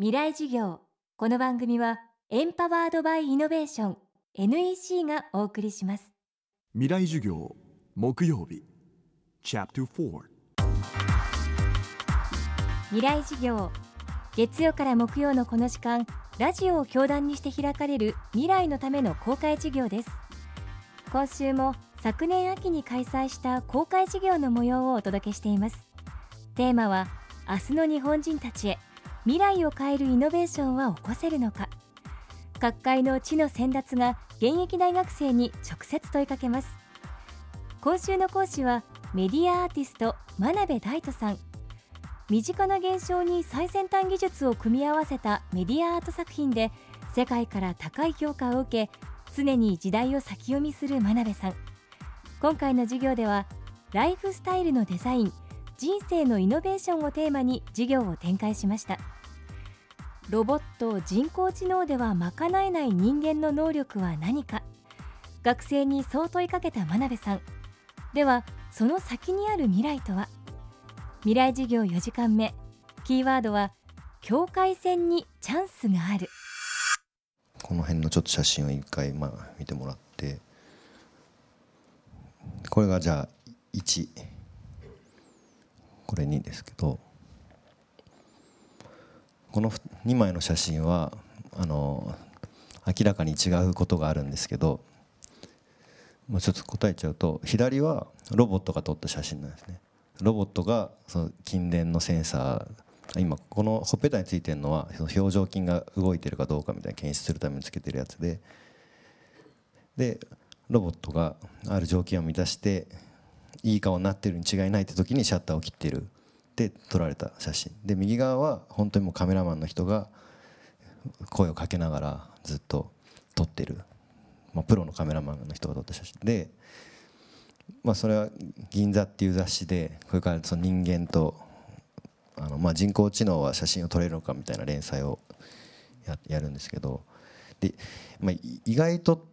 未来授業。この番組はエンパワードバイイノベーション NEC がお送りします。未来授業木曜日。Chapter 4未来授業。月曜から木曜のこの時間ラジオを教壇にして開かれる未来のための公開授業です。今週も昨年秋に開催した公開授業の模様をお届けしています。テーマは明日の日本人たちへ未来を変えるイノベーションは起こせるのか。各界の知の先達が現役大学生に直接問いかけます。今週の講師はメディアアーティスト真鍋大斗さん。身近な現象に最先端技術を組み合わせたメディアアート作品で世界から高い評価を受け常に時代を先読みする真鍋さん。今回の授業ではライフスタイルのデザイン人生のイノベーションをテーマに授業を展開しました。ロボット人工知能では賄えない人間の能力は何か？学生にそう問いかけた真鍋さん。ではその先にある未来とは？未来授業4時間目。キーワードは境界線にチャンスがある。この辺のちょっと写真を一回まあ見てもらって。これがじゃあ1これ2ですけど。この2枚の写真はあの明らかに違うことがあるんですけどもうちょっと答えちゃうと左はロボットが撮った写真なんですね。ロボットがその筋電のセンサー今このほっぺたについてるのはその表情筋が動いてるかどうかみたいな検出するためにつけてるやつででロボットがある条件を満たしていい顔になってるに違いないって時にシャッターを切ってる。で撮られた写真。で右側は本当にもうカメラマンの人が声をかけながらずっと撮ってる、まあ、プロのカメラマンの人が撮った写真。で、まあ、それは「銀座」っていう雑誌でこれからその人間とあのまあ人工知能は写真を撮れるのかみたいな連載をややるんですけど。で、まあ、意外と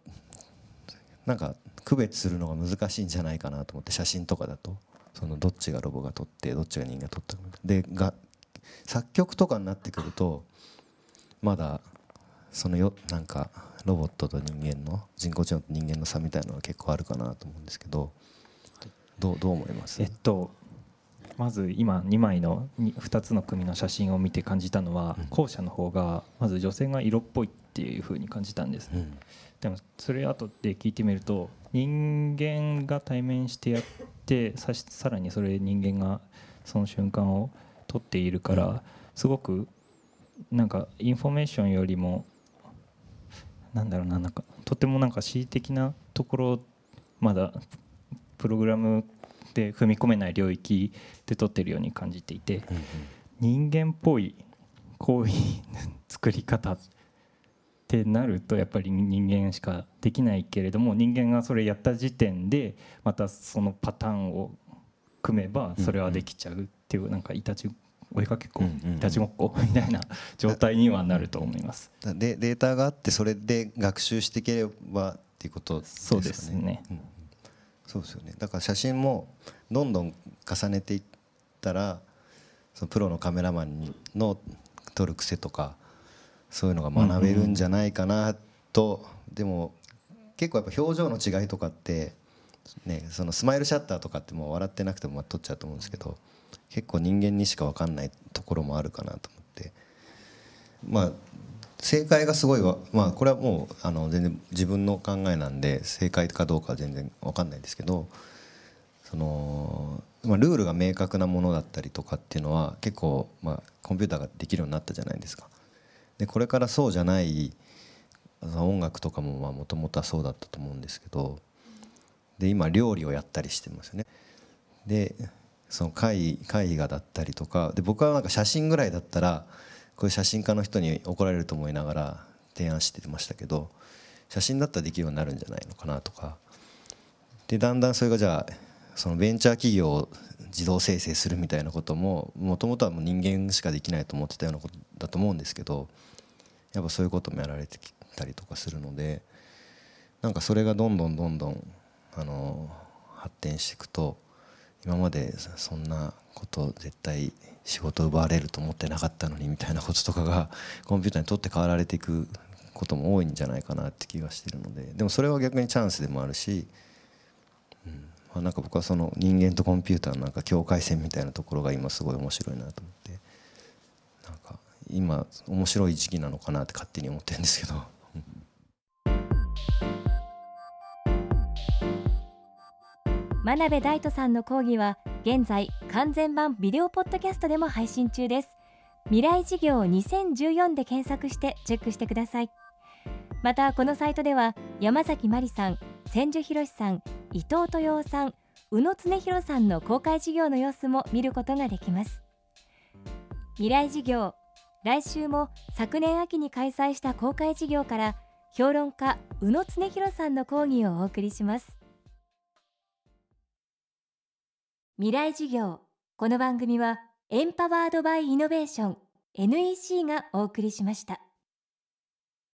なんか区別するのが難しいんじゃないかなと思って写真とかだと。そのどっちがロボが撮ってどっちが人間が撮ったかでが作曲とかになってくるとまだそのよなんかロボットと人間の人工知能と人間の差みたいなのは結構あるかなと思うんですけどどうどう思います？えっとまず今2枚の 2, つの組の写真を見て感じたのは、後者の方がまず女性が色っぽいっていうふうに感じたんです、うん、でもそれ後で聞いてみると人間が対面してやってささらにそれ人間がその瞬間を撮っているからすごくなんかインフォメーションよりもなんだろうななんかとてもなんか恣意的なところまだプログラムで踏み込めない領域で撮ってるように感じていて人間っぽいこういう 作り方ってなるとやっぱり人間しかできないけれども人間がそれやった時点でまたそのパターンを組めばそれはできちゃうっていうなんかいたち追いかけっこいたちごっこ みたいな状態にはなると思います。でデータがあってそれで学習していければっていうことですね。そうですね。うん、そうですよね。だから写真もどんどん重ねていったらそのプロのカメラマンの撮る癖とかそういうのが学べるんじゃないかなと、でも結構やっぱ表情の違いとかってねそのスマイルシャッターとかってもう笑ってなくても撮っちゃうと思うんですけど結構人間にしか分かんないところもあるかなと思ってまあ正解がすごいわまあこれはもうあの全然自分の考えなんで正解かどうかは全然分かんないですけどその、まあ、ルールが明確なものだったりとかっていうのは結構、まあ、コンピューターができるようになったじゃないですか。でこれからそうじゃない音楽とかももともとはそうだったと思うんですけどで今料理をやったりしてますよね。でその絵絵画だったりとかで僕はなんか写真ぐらいだったらこういう写真家の人に怒られると思いながら提案してましたけど写真だったらできるようになるんじゃないのかなとかでだんだんそれがじゃあそのベンチャー企業を自動生成するみたいなことももともとはもう人間しかできないと思ってたようなことだと思うんですけどやっぱそういうこともやられてきたりとかするのでなんかそれがどんどんどんどんあの発展していくと今までそんなこと絶対仕事奪われると思ってなかったのにみたいなこととかがコンピューターにとって変わられていくことも多いんじゃないかなって気がしてるのででもそれは逆にチャンスでもあるし、あ、なんか僕はその人間とコンピューターのなんか境界線みたいなところが今すごい面白いなと思って。なんか今面白い時期なのかなって勝手に思ってるんですけど。真鍋大斗さんの講義は現在完全版ビデオポッドキャストでも配信中です。未来事業2014で検索してチェックしてください。またこのサイトでは山崎真理さん千住博さん伊藤豊さん宇野恒弘さんの公開事業の様子も見ることができます。未来事業来週も昨年秋に開催した公開事業から評論家宇野恒弘さんの講義をお送りします。未来事業この番組はエンパワードバイイノベーション NEC がお送りしました。